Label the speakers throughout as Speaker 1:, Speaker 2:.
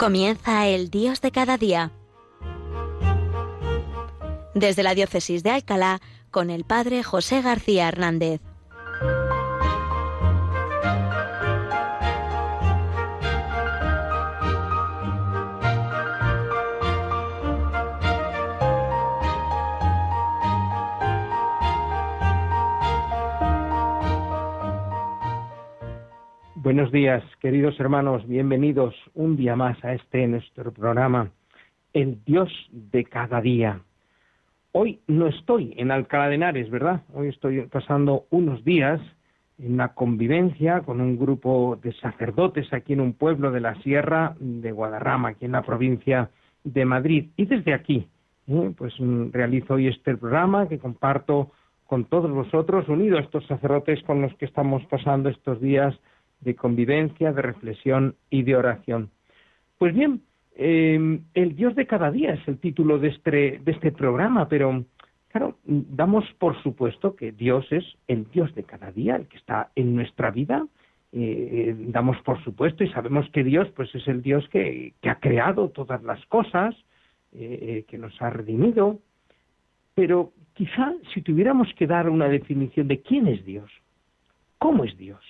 Speaker 1: Comienza el Dios de cada día. Desde la Diócesis de Alcalá, con el Padre José García Hernández.
Speaker 2: Buenos días, queridos hermanos, bienvenidos un día más a este nuestro programa, El Dios de cada día. Hoy no estoy en Alcalá de Henares, ¿verdad? Hoy estoy pasando unos días en una convivencia con un grupo de sacerdotes aquí en un pueblo de la Sierra de Guadarrama, aquí en la provincia de Madrid. Y desde aquí, ¿eh? pues mm, realizo hoy este programa que comparto con todos vosotros, unido a estos sacerdotes con los que estamos pasando estos días de convivencia, de reflexión y de oración. Pues bien, em, el Dios de cada día es el título de este, de este programa, pero claro, damos por supuesto que Dios es el Dios de cada día, el que está en nuestra vida. Eh, damos por supuesto y sabemos que Dios pues es el Dios que, que ha creado todas las cosas, eh, eh, que nos ha redimido, pero quizá si tuviéramos que dar una definición de quién es Dios, ¿cómo es Dios?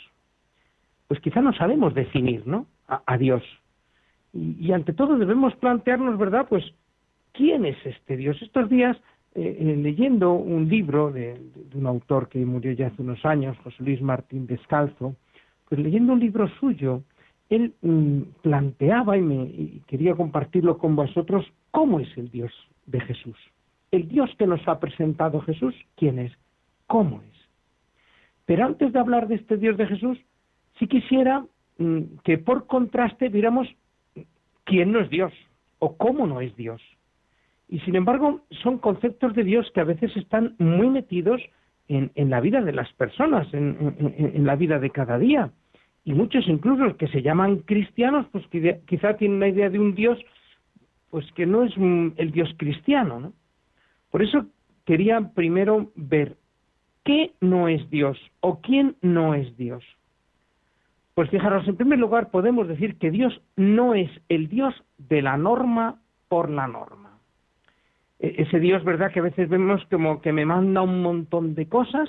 Speaker 2: Pues quizá no sabemos definir, ¿no? A, Dios. Y, ante todo debemos plantearnos, ¿verdad? Pues, ¿quién es este Dios? Estos días, eh, eh, leyendo un libro de, un autor que murió ya hace unos años, José Luis Martín Descalzo, pues leyendo un libro suyo, él mm, planteaba y, me, y quería compartirlo con vosotros cómo es el Dios de Jesús. El Dios que nos ha presentado Jesús, ¿quién es? ¿Cómo es? Pero antes de hablar de este Dios de Jesús, si quisiera mm, que por contraste viéramos quién no es Dios o cómo no es Dios. Y sin embargo, son conceptos de Dios que a veces están muy metidos en, la vida de las personas, en, la vida de cada día. Y muchos incluso que se llaman cristianos, pues quizá tienen una idea de un Dios, pues que no es el Dios cristiano. ¿no? Por eso quería primero ver qué no es Dios o quién no es Dios. Pues fijaros, en primer lugar podemos decir que Dios no es el Dios de la norma por la norma. E, ese Dios, ¿verdad? Que a veces vemos como que me manda un montón de cosas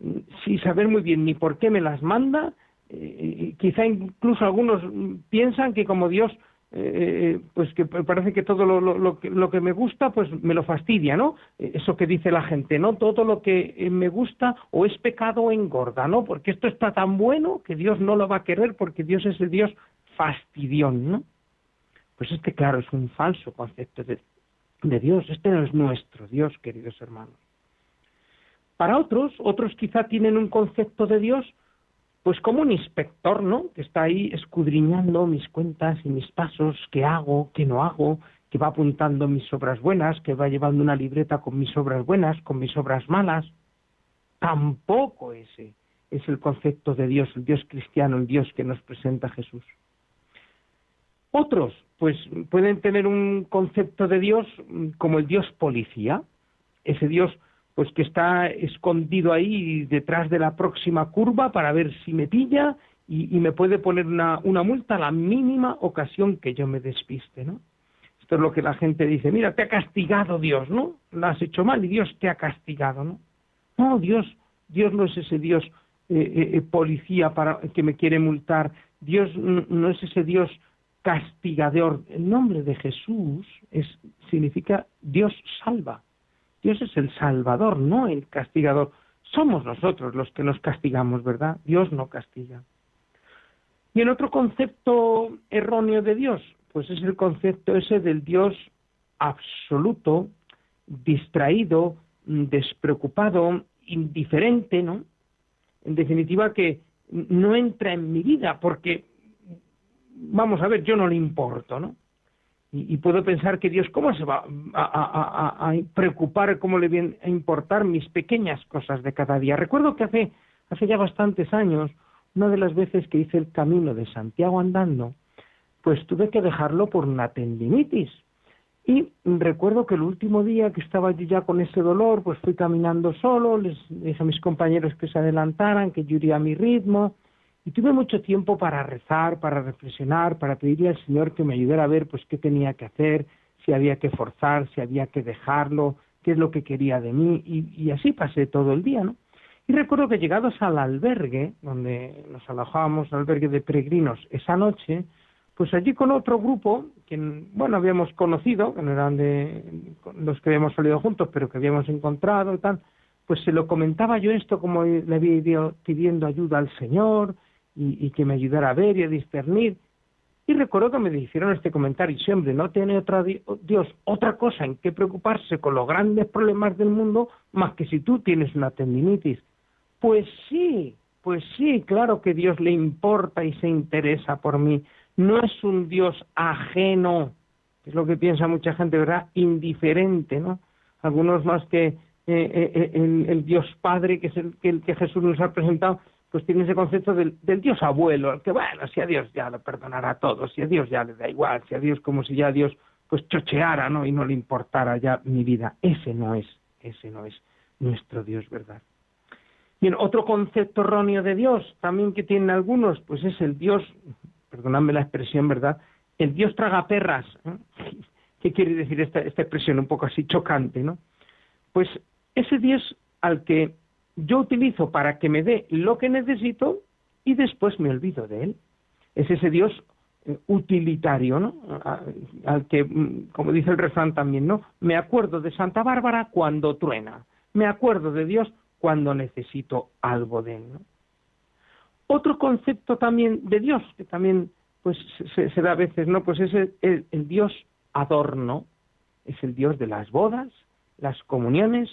Speaker 2: mm, sin saber muy bien ni por qué me las manda. Eh, quizá incluso algunos piensan que como Dios eh, pues que parece que todo lo, lo, lo, que me gusta pues me lo fastidia, ¿no? Eso que dice la gente, ¿no? Todo lo que eh, me gusta o es pecado o engorda, ¿no? Porque esto está tan bueno que Dios no lo va a querer porque Dios es el Dios fastidión, ¿no? Pues este, claro, es un falso concepto de, de Dios. Este no es nuestro Dios, queridos hermanos. Para otros, otros quizá tienen un concepto de Dios pues como un inspector, ¿no? Que está ahí escudriñando mis cuentas y mis pasos, qué hago, qué no hago, que va apuntando mis obras buenas, que va llevando una libreta con mis obras buenas, con mis obras malas. Tampoco ese es el concepto de Dios, el Dios cristiano, el Dios que nos presenta Jesús. Otros, pues pueden tener un concepto de Dios como el Dios policía, ese Dios pues que está escondido ahí detrás de la próxima curva para ver si me pilla y, me puede poner una, multa a la mínima ocasión que yo me despiste, ¿no? Esto es lo que la gente dice, mira, te ha castigado Dios, ¿no? Lo has hecho mal y Dios te ha castigado, ¿no? No, Dios, Dios no es ese Dios eh, eh, eh, policía para que me quiere multar, Dios no es ese Dios castigador. El nombre de Jesús es, significa Dios salva. Dios es el salvador, no el castigador. Somos nosotros los que nos castigamos, ¿verdad? Dios no castiga. Y el otro concepto erróneo de Dios, pues es el concepto ese del Dios absoluto, distraído, despreocupado, indiferente, ¿no? En definitiva, que no entra en mi vida porque, vamos a ver, yo no le importo, ¿no? Y, puedo pensar que Dios, ¿cómo se va a, preocupar, cómo le viene a importar mis pequeñas cosas de cada día? Recuerdo que hace, hace ya bastantes años, una de las veces que hice el camino de Santiago andando, pues tuve que dejarlo por una tendinitis. Y recuerdo que el último día que estaba yo ya con ese dolor, pues fui caminando solo, les dije a mis compañeros que se adelantaran, que yo iría mi ritmo, Y tuve mucho tiempo para rezar, para reflexionar, para pedirle al Señor que me ayudara a ver pues qué tenía que hacer, si había que forzar, si había que dejarlo, qué es lo que quería de mí, y, así pasé todo el día, ¿no? Y recuerdo que llegados al albergue, donde nos alojábamos, al albergue de peregrinos, esa noche, pues allí con otro grupo, que, bueno, habíamos conocido, que no eran de los que habíamos salido juntos, pero que habíamos encontrado y tal, pues se lo comentaba yo esto como le había ido pidiendo ayuda al Señor y, que me ayudara a ver y a discernir. Y recuerdo que me dijeron este comentario, siempre, no tiene otra Dios otra cosa en que preocuparse con los grandes problemas del mundo más que si tú tienes una tendinitis. Pues sí, pues sí, claro que Dios le importa y se interesa por mí. No es un Dios ajeno, es lo que piensa mucha gente, ¿verdad? Indiferente, ¿no? Algunos más que eh, eh, eh, el, el, Dios Padre, que es el que, el que Jesús nos ha presentado, pues tiene ese concepto del, Dios abuelo, que bueno, si a Dios ya lo perdonará a todos, si a Dios ya le da igual, si a Dios como si ya Dios pues chocheara, ¿no? Y no le importara ya mi vida. Ese no es, ese no es nuestro Dios, ¿verdad? Bien, otro concepto erróneo de Dios, también que tienen algunos, pues es el Dios, perdonadme la expresión, ¿verdad? El Dios traga perras. ¿Qué quiere decir esta, esta expresión un poco así chocante, no? Pues ese Dios al que yo utilizo para que me dé lo que necesito y después me olvido de él. Es ese Dios eh, utilitario, ¿no? Al que, mm, como dice el refrán también, ¿no? Me acuerdo de Santa Bárbara cuando truena. Me acuerdo de Dios cuando necesito algo de él. Otro concepto también de Dios, que también pues se, da a veces, ¿no? Pues es el Dios adorno, es el Dios de las bodas, las comuniones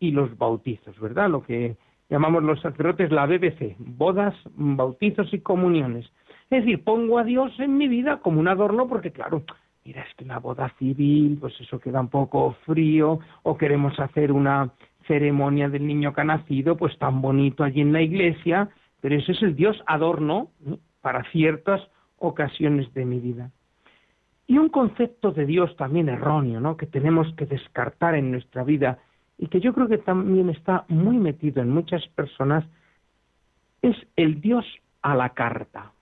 Speaker 2: y los bautizos, ¿verdad? Lo que llamamos los sacerdotes la BBC, bodas, bautizos y comuniones. Es decir, pongo a Dios en mi vida como un adorno porque, claro, mira, es que una boda civil, pues eso queda un poco frío, o queremos hacer una ceremonia del niño que ha nacido, pues tan bonito allí en la iglesia, pero ese es el Dios adorno para ciertas ocasiones de mi vida. Y un concepto de Dios también erróneo, ¿no? Que tenemos que descartar en nuestra vida y que yo creo que también está muy metido en muchas personas, es el Dios a la carta.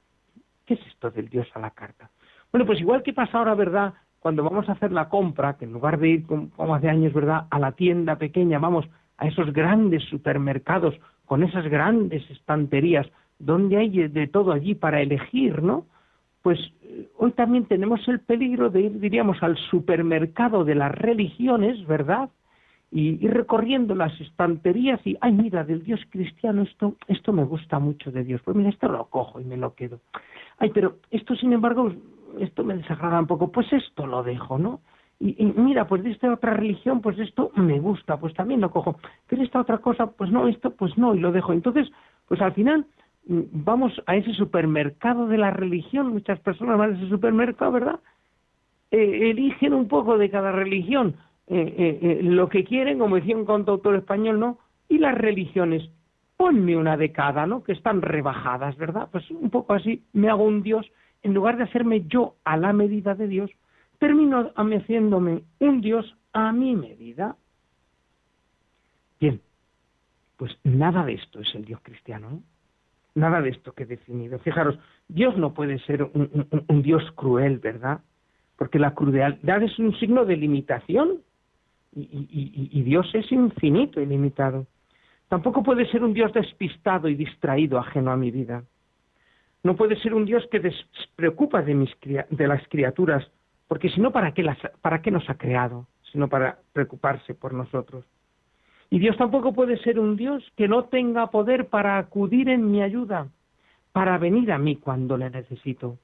Speaker 2: ¿Qué es esto del Dios a la carta? Bueno, pues igual que pasa ahora, ¿verdad? Cuando vamos a hacer la compra, que en lugar de ir como hace años, ¿verdad? A la tienda pequeña, vamos a esos grandes supermercados con esas grandes estanterías donde hay de todo allí para elegir, ¿no? Pues eh, hoy también tenemos el peligro de ir, diríamos, al supermercado de las religiones, ¿verdad? Y ir recorriendo las estanterías y, ay, mira, del Dios cristiano, esto, esto me gusta mucho de Dios. Pues mira, esto lo cojo y me lo quedo. Ay, pero esto, sin embargo, esto me desagrada un poco, pues esto lo dejo, ¿no? Y, mira, pues de esta otra religión, pues esto me gusta, pues también lo cojo. Pero esta otra cosa, pues no, esto, pues no, y lo dejo. Entonces, pues al final mm, vamos a ese supermercado de la religión, muchas personas van a ese supermercado, ¿verdad? Eh, eligen un poco de cada religión eh, eh, eh, lo que quieren, como decía un contautor español, ¿no? Y las religiones, ponme una de cada, ¿no? Que están rebajadas, ¿verdad? Pues un poco así, me hago un Dios, en lugar de hacerme yo a la medida de Dios, termino haciéndome un Dios a mi medida. Bien, pues nada de esto es el Dios cristiano, ¿no? Nada de esto que he definido. Fijaros, Dios no puede ser un Dios cruel, ¿verdad? Porque la crueldad es un signo de limitación y, Dios es infinito y limitado. Tampoco puede ser un Dios despistado y distraído, ajeno a mi vida. No puede ser un Dios que despreocupa de, mis, de las criaturas, porque si no, ¿para qué, las, ¿para qué nos ha creado? Sino para preocuparse por nosotros. Y Dios tampoco puede ser un Dios que no tenga poder para acudir en mi ayuda, para venir a mí cuando le necesito.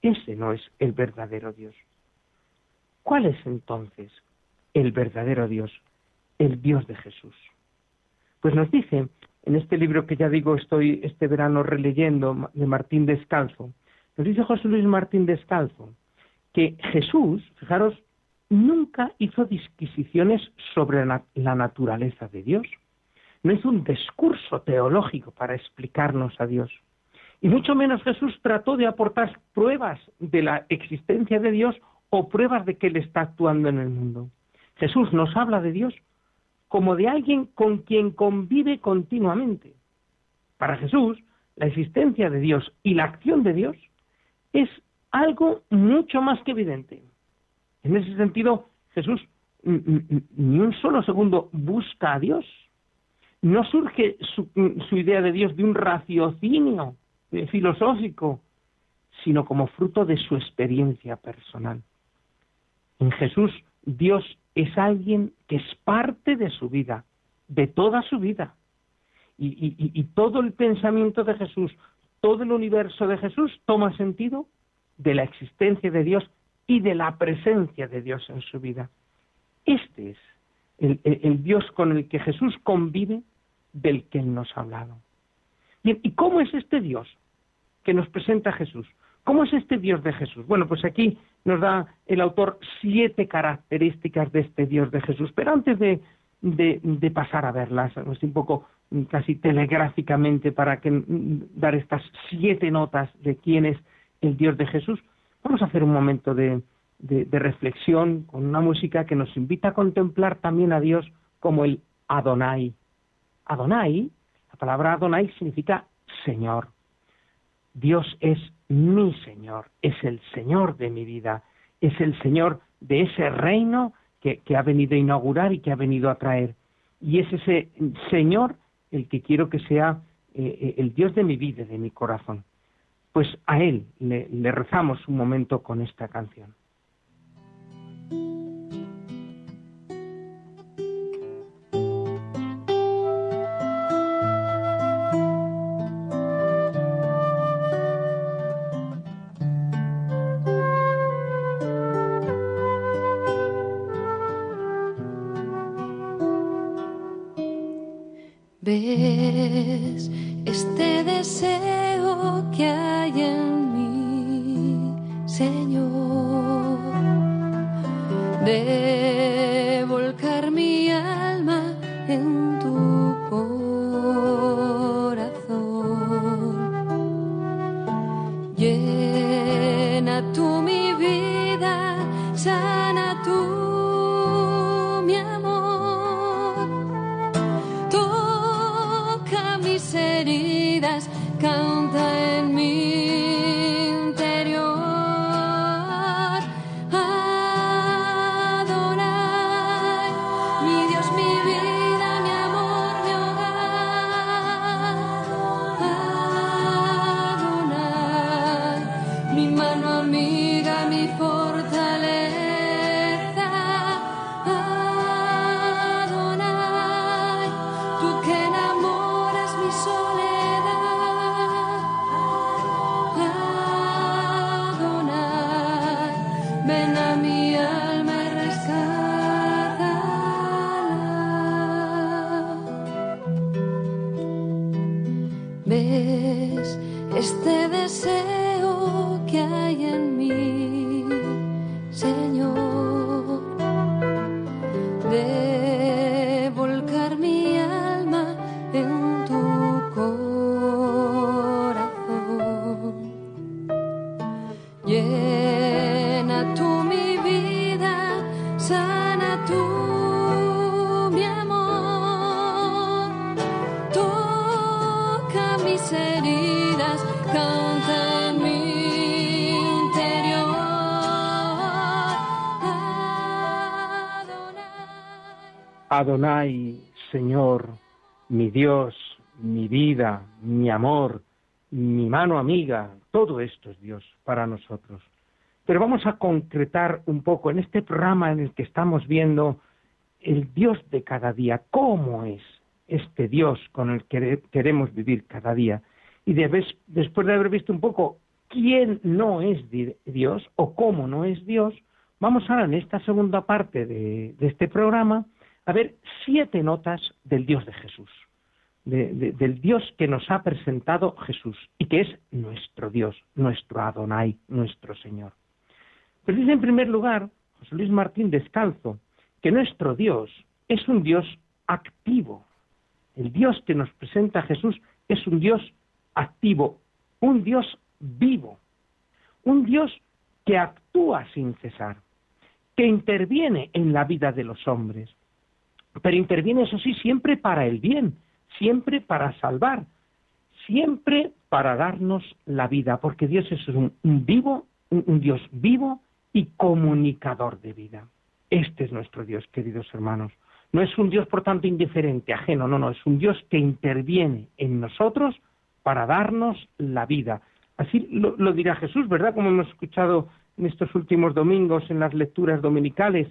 Speaker 2: Ese no es el verdadero Dios. ¿Cuál es entonces? El verdadero Dios, el Dios de Jesús. Pues nos dice en este libro que ya digo estoy este verano releyendo de Martín Descalzo, nos dice José Luis Martín Descalzo que Jesús, fijaros, nunca hizo disquisiciones sobre la naturaleza de Dios. No hizo un discurso teológico para explicarnos a Dios. Y mucho menos Jesús trató de aportar pruebas de la existencia de Dios o pruebas de que Él está actuando en el mundo. Jesús nos habla de Dios como de alguien con quien convive continuamente. Para Jesús, la existencia de Dios y la acción de Dios es algo mucho más que evidente. En ese sentido, Jesús ni un solo segundo busca a Dios. No surge su, idea de Dios de un raciocinio filosófico, sino como fruto de su experiencia personal. En Jesús, Dios es alguien que es parte de su vida, de toda su vida. Y, todo el pensamiento de Jesús, todo el universo de Jesús toma sentido de la existencia de Dios y de la presencia de Dios en su vida. Este es el, Dios con el que Jesús convive, del que Él nos ha hablado. Bien, ¿y cómo es este Dios que nos presenta Jesús? ¿Cómo es este Dios de Jesús? Bueno, pues aquí nos da el autor siete características de este Dios de Jesús. Pero antes de, pasar a verlas, un poco casi telegráficamente para que, dar estas siete notas de quién es el Dios de Jesús, vamos a hacer un momento de, de, reflexión con una música que nos invita a contemplar también a Dios como el Adonai. Adonai, la palabra Adonai significa Señor. Dios es mi Señor, es el Señor de mi vida, es el Señor de ese reino que, ha venido a inaugurar y que ha venido a traer. Y es ese Señor el que quiero que sea eh, eh, el Dios de mi vida, de mi corazón. Pues a Él le rezamos un momento con esta canción. there. Adonai, Señor, mi Dios, mi vida, mi amor, mi mano amiga, todo esto es Dios para nosotros. Pero vamos a concretar un poco en este programa en el que estamos viendo el Dios de cada día, cómo es este Dios con el que queremos vivir cada día. Y después de haber visto un poco quién no es Dios o cómo no es Dios, vamos ahora en esta segunda parte de este programa a ver siete notas del Dios de Jesús, del Dios que nos ha presentado Jesús y que es nuestro Dios, nuestro Adonai, nuestro Señor. Pero dice en primer lugar José Luis Martín Descalzo que nuestro Dios es un Dios activo. El Dios que nos presenta Jesús es un Dios activo, un Dios vivo, un Dios que actúa sin cesar, que interviene en la vida de los hombres, pero interviene, eso sí, siempre para el bien, siempre para salvar, siempre para darnos la vida, porque Dios es un, vivo, un Dios vivo y comunicador de vida. Este es nuestro Dios, queridos hermanos. No es un Dios, por tanto, indiferente, ajeno, no, no, es un Dios que interviene en nosotros para darnos la vida. Así lo, dirá Jesús, ¿verdad? Como hemos escuchado en estos últimos domingos en las lecturas dominicales,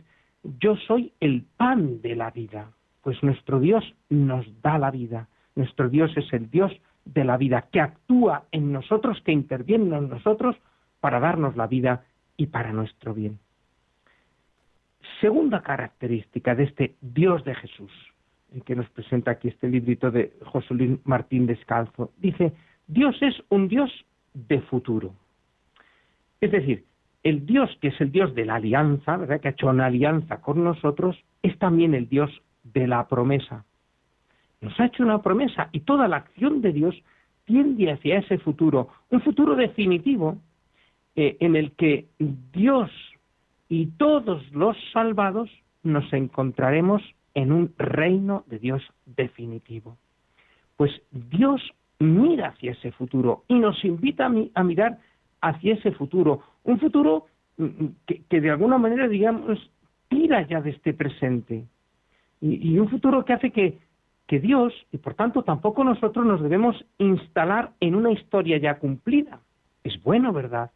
Speaker 2: yo soy el pan de la vida. Pues nuestro Dios nos da la vida. Nuestro Dios es el Dios de la vida, que actúa en nosotros, que interviene en nosotros para darnos la vida y para nuestro bien. Segunda característica de este Dios de Jesús, que nos presenta aquí este librito de José Luis Martín Descalzo, dice, Dios es un Dios de futuro. Es decir, el Dios que es el Dios de la alianza, ¿verdad? que ha hecho una alianza con nosotros, es también el Dios de la promesa. Nos ha hecho una promesa y toda la acción de Dios tiende hacia ese futuro, un futuro definitivo eh, en el que Dios y todos los salvados nos encontraremos en un reino de Dios definitivo. Pues Dios mira hacia ese futuro y nos invita a, mirar hacia ese futuro, un futuro mm, mm, que, de alguna manera, digamos, tira ya de este presente y, un futuro que hace que, que Dios, y por tanto tampoco nosotros nos debemos instalar en una historia ya cumplida. Es bueno, ¿verdad?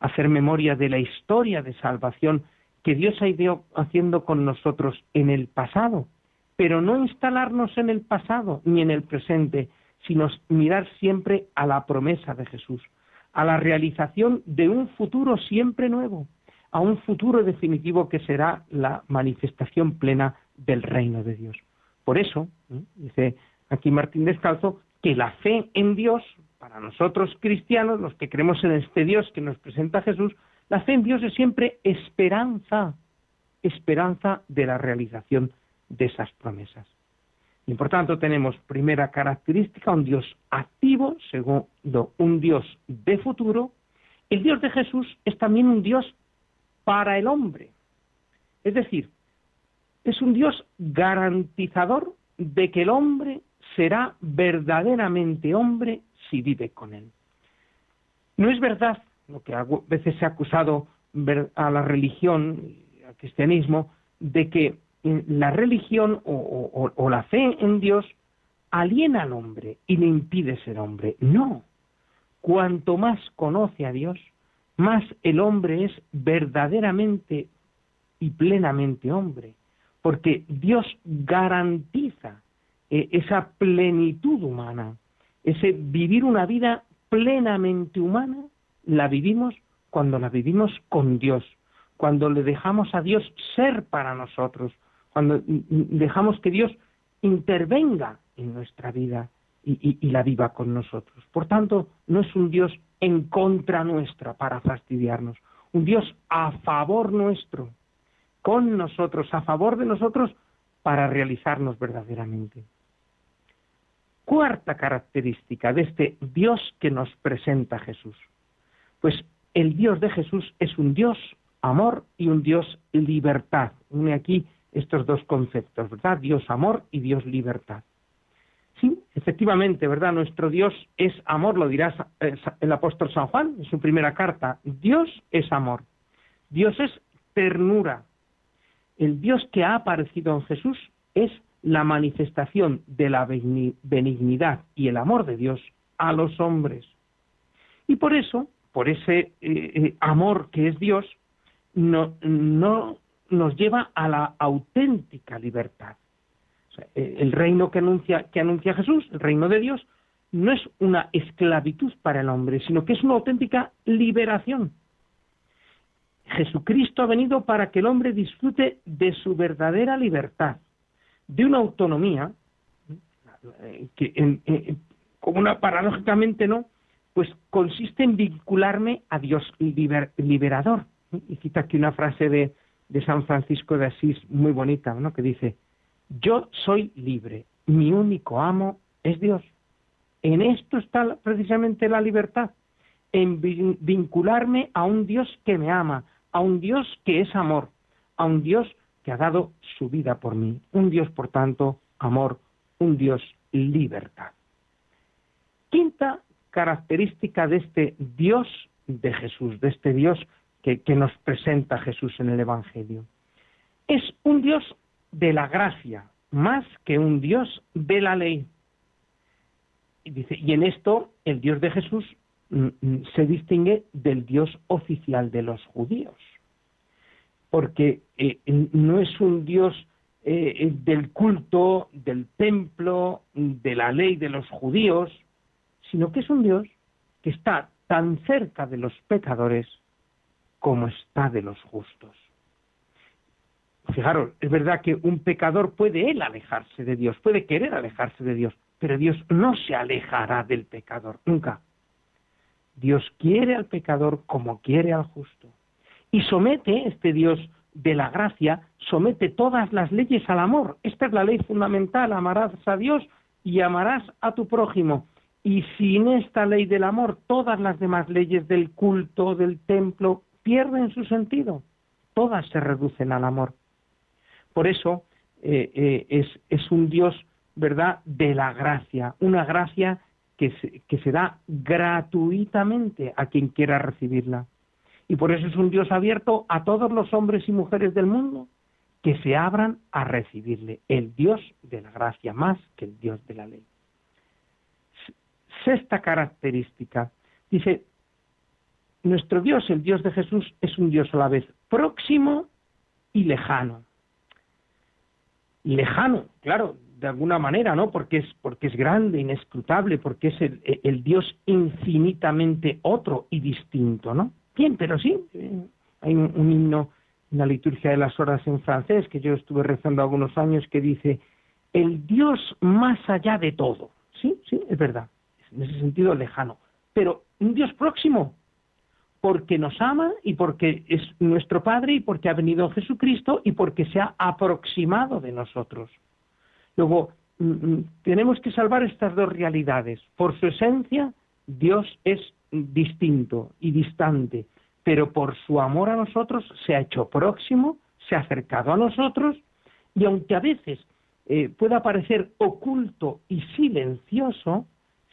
Speaker 2: Hacer memoria de la historia de salvación que Dios ha ido haciendo con nosotros en el pasado, pero no instalarnos en el pasado ni en el presente, sino mirar siempre a la promesa de Jesús, a la realización de un futuro siempre nuevo, a un futuro definitivo que será la manifestación plena del reino de Dios. Por eso, ¿eh? dice aquí Martín Descalzo, que la fe en Dios, para nosotros cristianos, los que creemos en este Dios que nos presenta Jesús, la fe en Dios es siempre esperanza, esperanza de la realización de esas promesas. Y por tanto tenemos primera característica, un Dios activo, segundo, un Dios de futuro. El Dios de Jesús es también un Dios para el hombre. Es decir, es un Dios garantizador de que el hombre será verdaderamente hombre si vive con él. No es verdad lo que a veces se ha acusado a la religión, al cristianismo, de que la religión o, la fe en Dios aliena al hombre y le impide ser hombre. No. Cuanto más conoce a Dios, más el hombre es verdaderamente y plenamente hombre, porque Dios garantiza eh, esa plenitud humana, ese vivir una vida plenamente humana, la vivimos cuando la vivimos con Dios, cuando le dejamos a Dios ser para nosotros, cuando dejamos que Dios intervenga en nuestra vida y, la viva con nosotros. Por tanto, no es un Dios en contra nuestra para fastidiarnos, un Dios a favor nuestro, con nosotros, a favor de nosotros, para realizarnos verdaderamente. Cuarta característica de este Dios que nos presenta Jesús. Pues el Dios de Jesús es un Dios amor y un Dios libertad. Une aquí estos dos conceptos, ¿verdad? Dios amor y Dios libertad. Sí, efectivamente, ¿verdad? Nuestro Dios es amor, lo dirá eh, el apóstol San Juan en su primera carta. Dios es amor. Dios es ternura. El Dios que ha aparecido en Jesús es la manifestación de la benignidad y el amor de Dios a los hombres. Y por eso, por ese eh, eh, amor que es Dios, no, no nos lleva a la auténtica libertad. Eh, el reino que anuncia, que anuncia Jesús, el reino de Dios, no es una esclavitud para el hombre, sino que es una auténtica liberación. Jesucristo ha venido para que el hombre disfrute de su verdadera libertad, de una autonomía que, como una paradójicamente no, pues consiste en vincularme a Dios liberador. Y cita aquí una frase de, de San Francisco de Asís muy bonita, ¿no? que dice, yo soy libre, mi único amo es Dios. En esto está precisamente la libertad, en vincularme a un Dios que me ama, a un Dios que es amor, a un Dios que ha dado su vida por mí, un Dios, por tanto, amor, un Dios libertad. Quinta característica de este Dios de Jesús, de este Dios que, nos presenta Jesús en el Evangelio. Es un Dios de la gracia, más que un Dios de la ley. Y, en esto el Dios de Jesús mm, mm, se distingue del Dios oficial de los judíos, porque eh, no es un Dios eh, del culto, del templo, de la ley de los judíos, sino que es un Dios que está tan cerca de los pecadores como está de los justos. Fijaros, es verdad que un pecador puede él alejarse de Dios, puede querer alejarse de Dios, pero Dios no se alejará del pecador, nunca. Dios quiere al pecador como quiere al justo. Y somete, este Dios de la gracia, somete todas las leyes al amor. Esta es la ley fundamental, amarás a Dios y amarás a tu prójimo. Y sin esta ley del amor, todas las demás leyes del culto, del templo, pierden su sentido. Todas se reducen al amor. Por eso eh, eh, es, es, un Dios, ¿verdad?, de la gracia, una gracia que se, que se da gratuitamente a quien quiera recibirla. Y por eso es un Dios abierto a todos los hombres y mujeres del mundo que se abran a recibirle, el Dios de la gracia más que el Dios de la ley. Sexta característica, dice, nuestro Dios, el Dios de Jesús, es un Dios a la vez próximo y lejano lejano, claro, de alguna manera, ¿no? Porque es, porque es grande, inescrutable, porque es el, el Dios infinitamente otro y distinto, ¿no? Bien, pero sí, eh, hay un, himno en la liturgia de las horas en francés que yo estuve rezando algunos años que dice, el Dios más allá de todo. Sí, sí, es verdad, en ese sentido lejano, pero un Dios próximo, porque nos ama y porque es nuestro Padre y porque ha venido Jesucristo y porque se ha aproximado de nosotros. Luego, mm, mm, tenemos que salvar estas dos realidades. Por su esencia, Dios es distinto y distante, pero por su amor a nosotros se ha hecho próximo, se ha acercado a nosotros y aunque a veces eh, pueda parecer oculto y silencioso,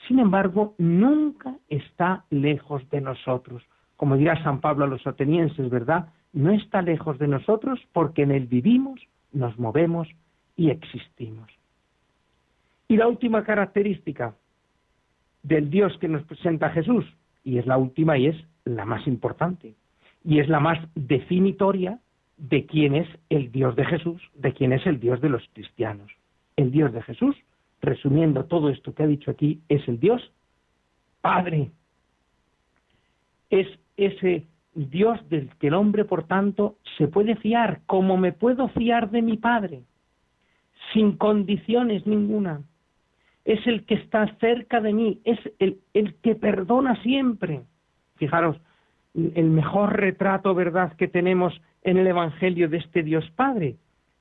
Speaker 2: sin embargo, nunca está lejos de nosotros como dirá San Pablo a los atenienses, ¿verdad? No está lejos de nosotros porque en él vivimos, nos movemos y existimos. Y la última característica del Dios que nos presenta Jesús, y es la última y es la más importante, y es la más definitoria de quién es el Dios de Jesús, de quién es el Dios de los cristianos. El Dios de Jesús, resumiendo todo esto que ha dicho aquí, es el Dios Padre. Es ese Dios del que el hombre, por tanto, se puede fiar, como me puedo fiar de mi Padre, sin condiciones ninguna. Es el que está cerca de mí, es el, que perdona siempre. Fijaros, el mejor retrato, ¿verdad?, que tenemos en el Evangelio de este Dios Padre,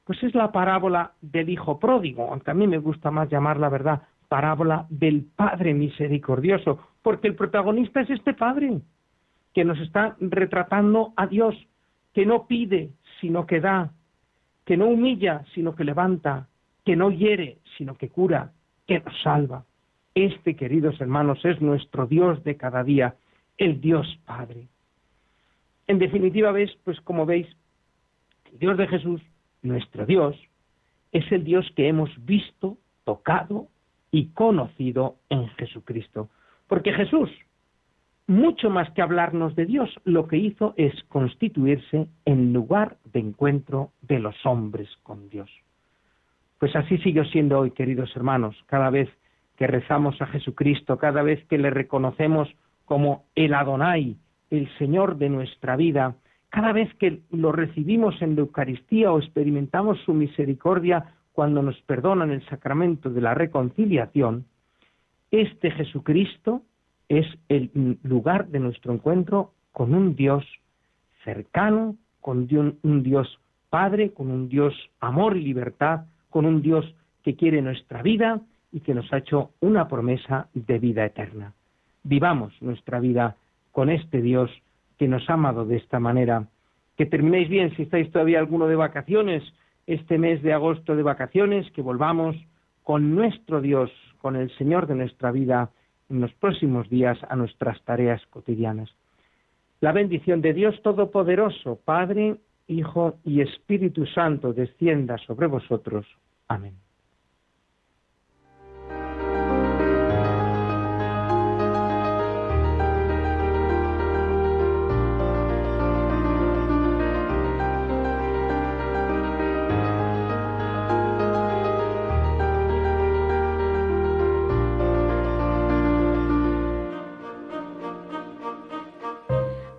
Speaker 2: pues es la parábola del Hijo Pródigo, aunque a mí me gusta más llamarla, ¿verdad?, parábola del Padre Misericordioso, porque el protagonista es este Padre, que nos está retratando a Dios, que no pide, sino que da, que no humilla, sino que levanta, que no hiere, sino que cura, que nos salva. Este, queridos hermanos, es nuestro Dios de cada día, el Dios Padre. En definitiva, veis, pues como veis, Dios de Jesús, nuestro Dios, es el Dios que hemos visto, tocado y conocido en Jesucristo. Porque Jesús mucho más que hablarnos de Dios, lo que hizo es constituirse en lugar de encuentro de los hombres con Dios. Pues así sigue siendo hoy, queridos hermanos, cada vez que rezamos a Jesucristo, cada vez que le reconocemos como el Adonai, el Señor de nuestra vida, cada vez que lo recibimos en la Eucaristía o experimentamos su misericordia cuando nos perdona en el sacramento de la reconciliación, este Jesucristo es el lugar de nuestro encuentro con un Dios cercano, con un, Dios Padre, con un Dios amor y libertad, con un Dios que quiere nuestra vida y que nos ha hecho una promesa de vida eterna. Vivamos nuestra vida con este Dios que nos ha amado de esta manera. Que terminéis bien si estáis todavía alguno de vacaciones, este mes de agosto de vacaciones, que volvamos con nuestro Dios, con el Señor de nuestra vida, en los próximos días a nuestras tareas cotidianas. La bendición de Dios Todopoderoso, Padre, Hijo y Espíritu Santo, descienda sobre vosotros. Amén.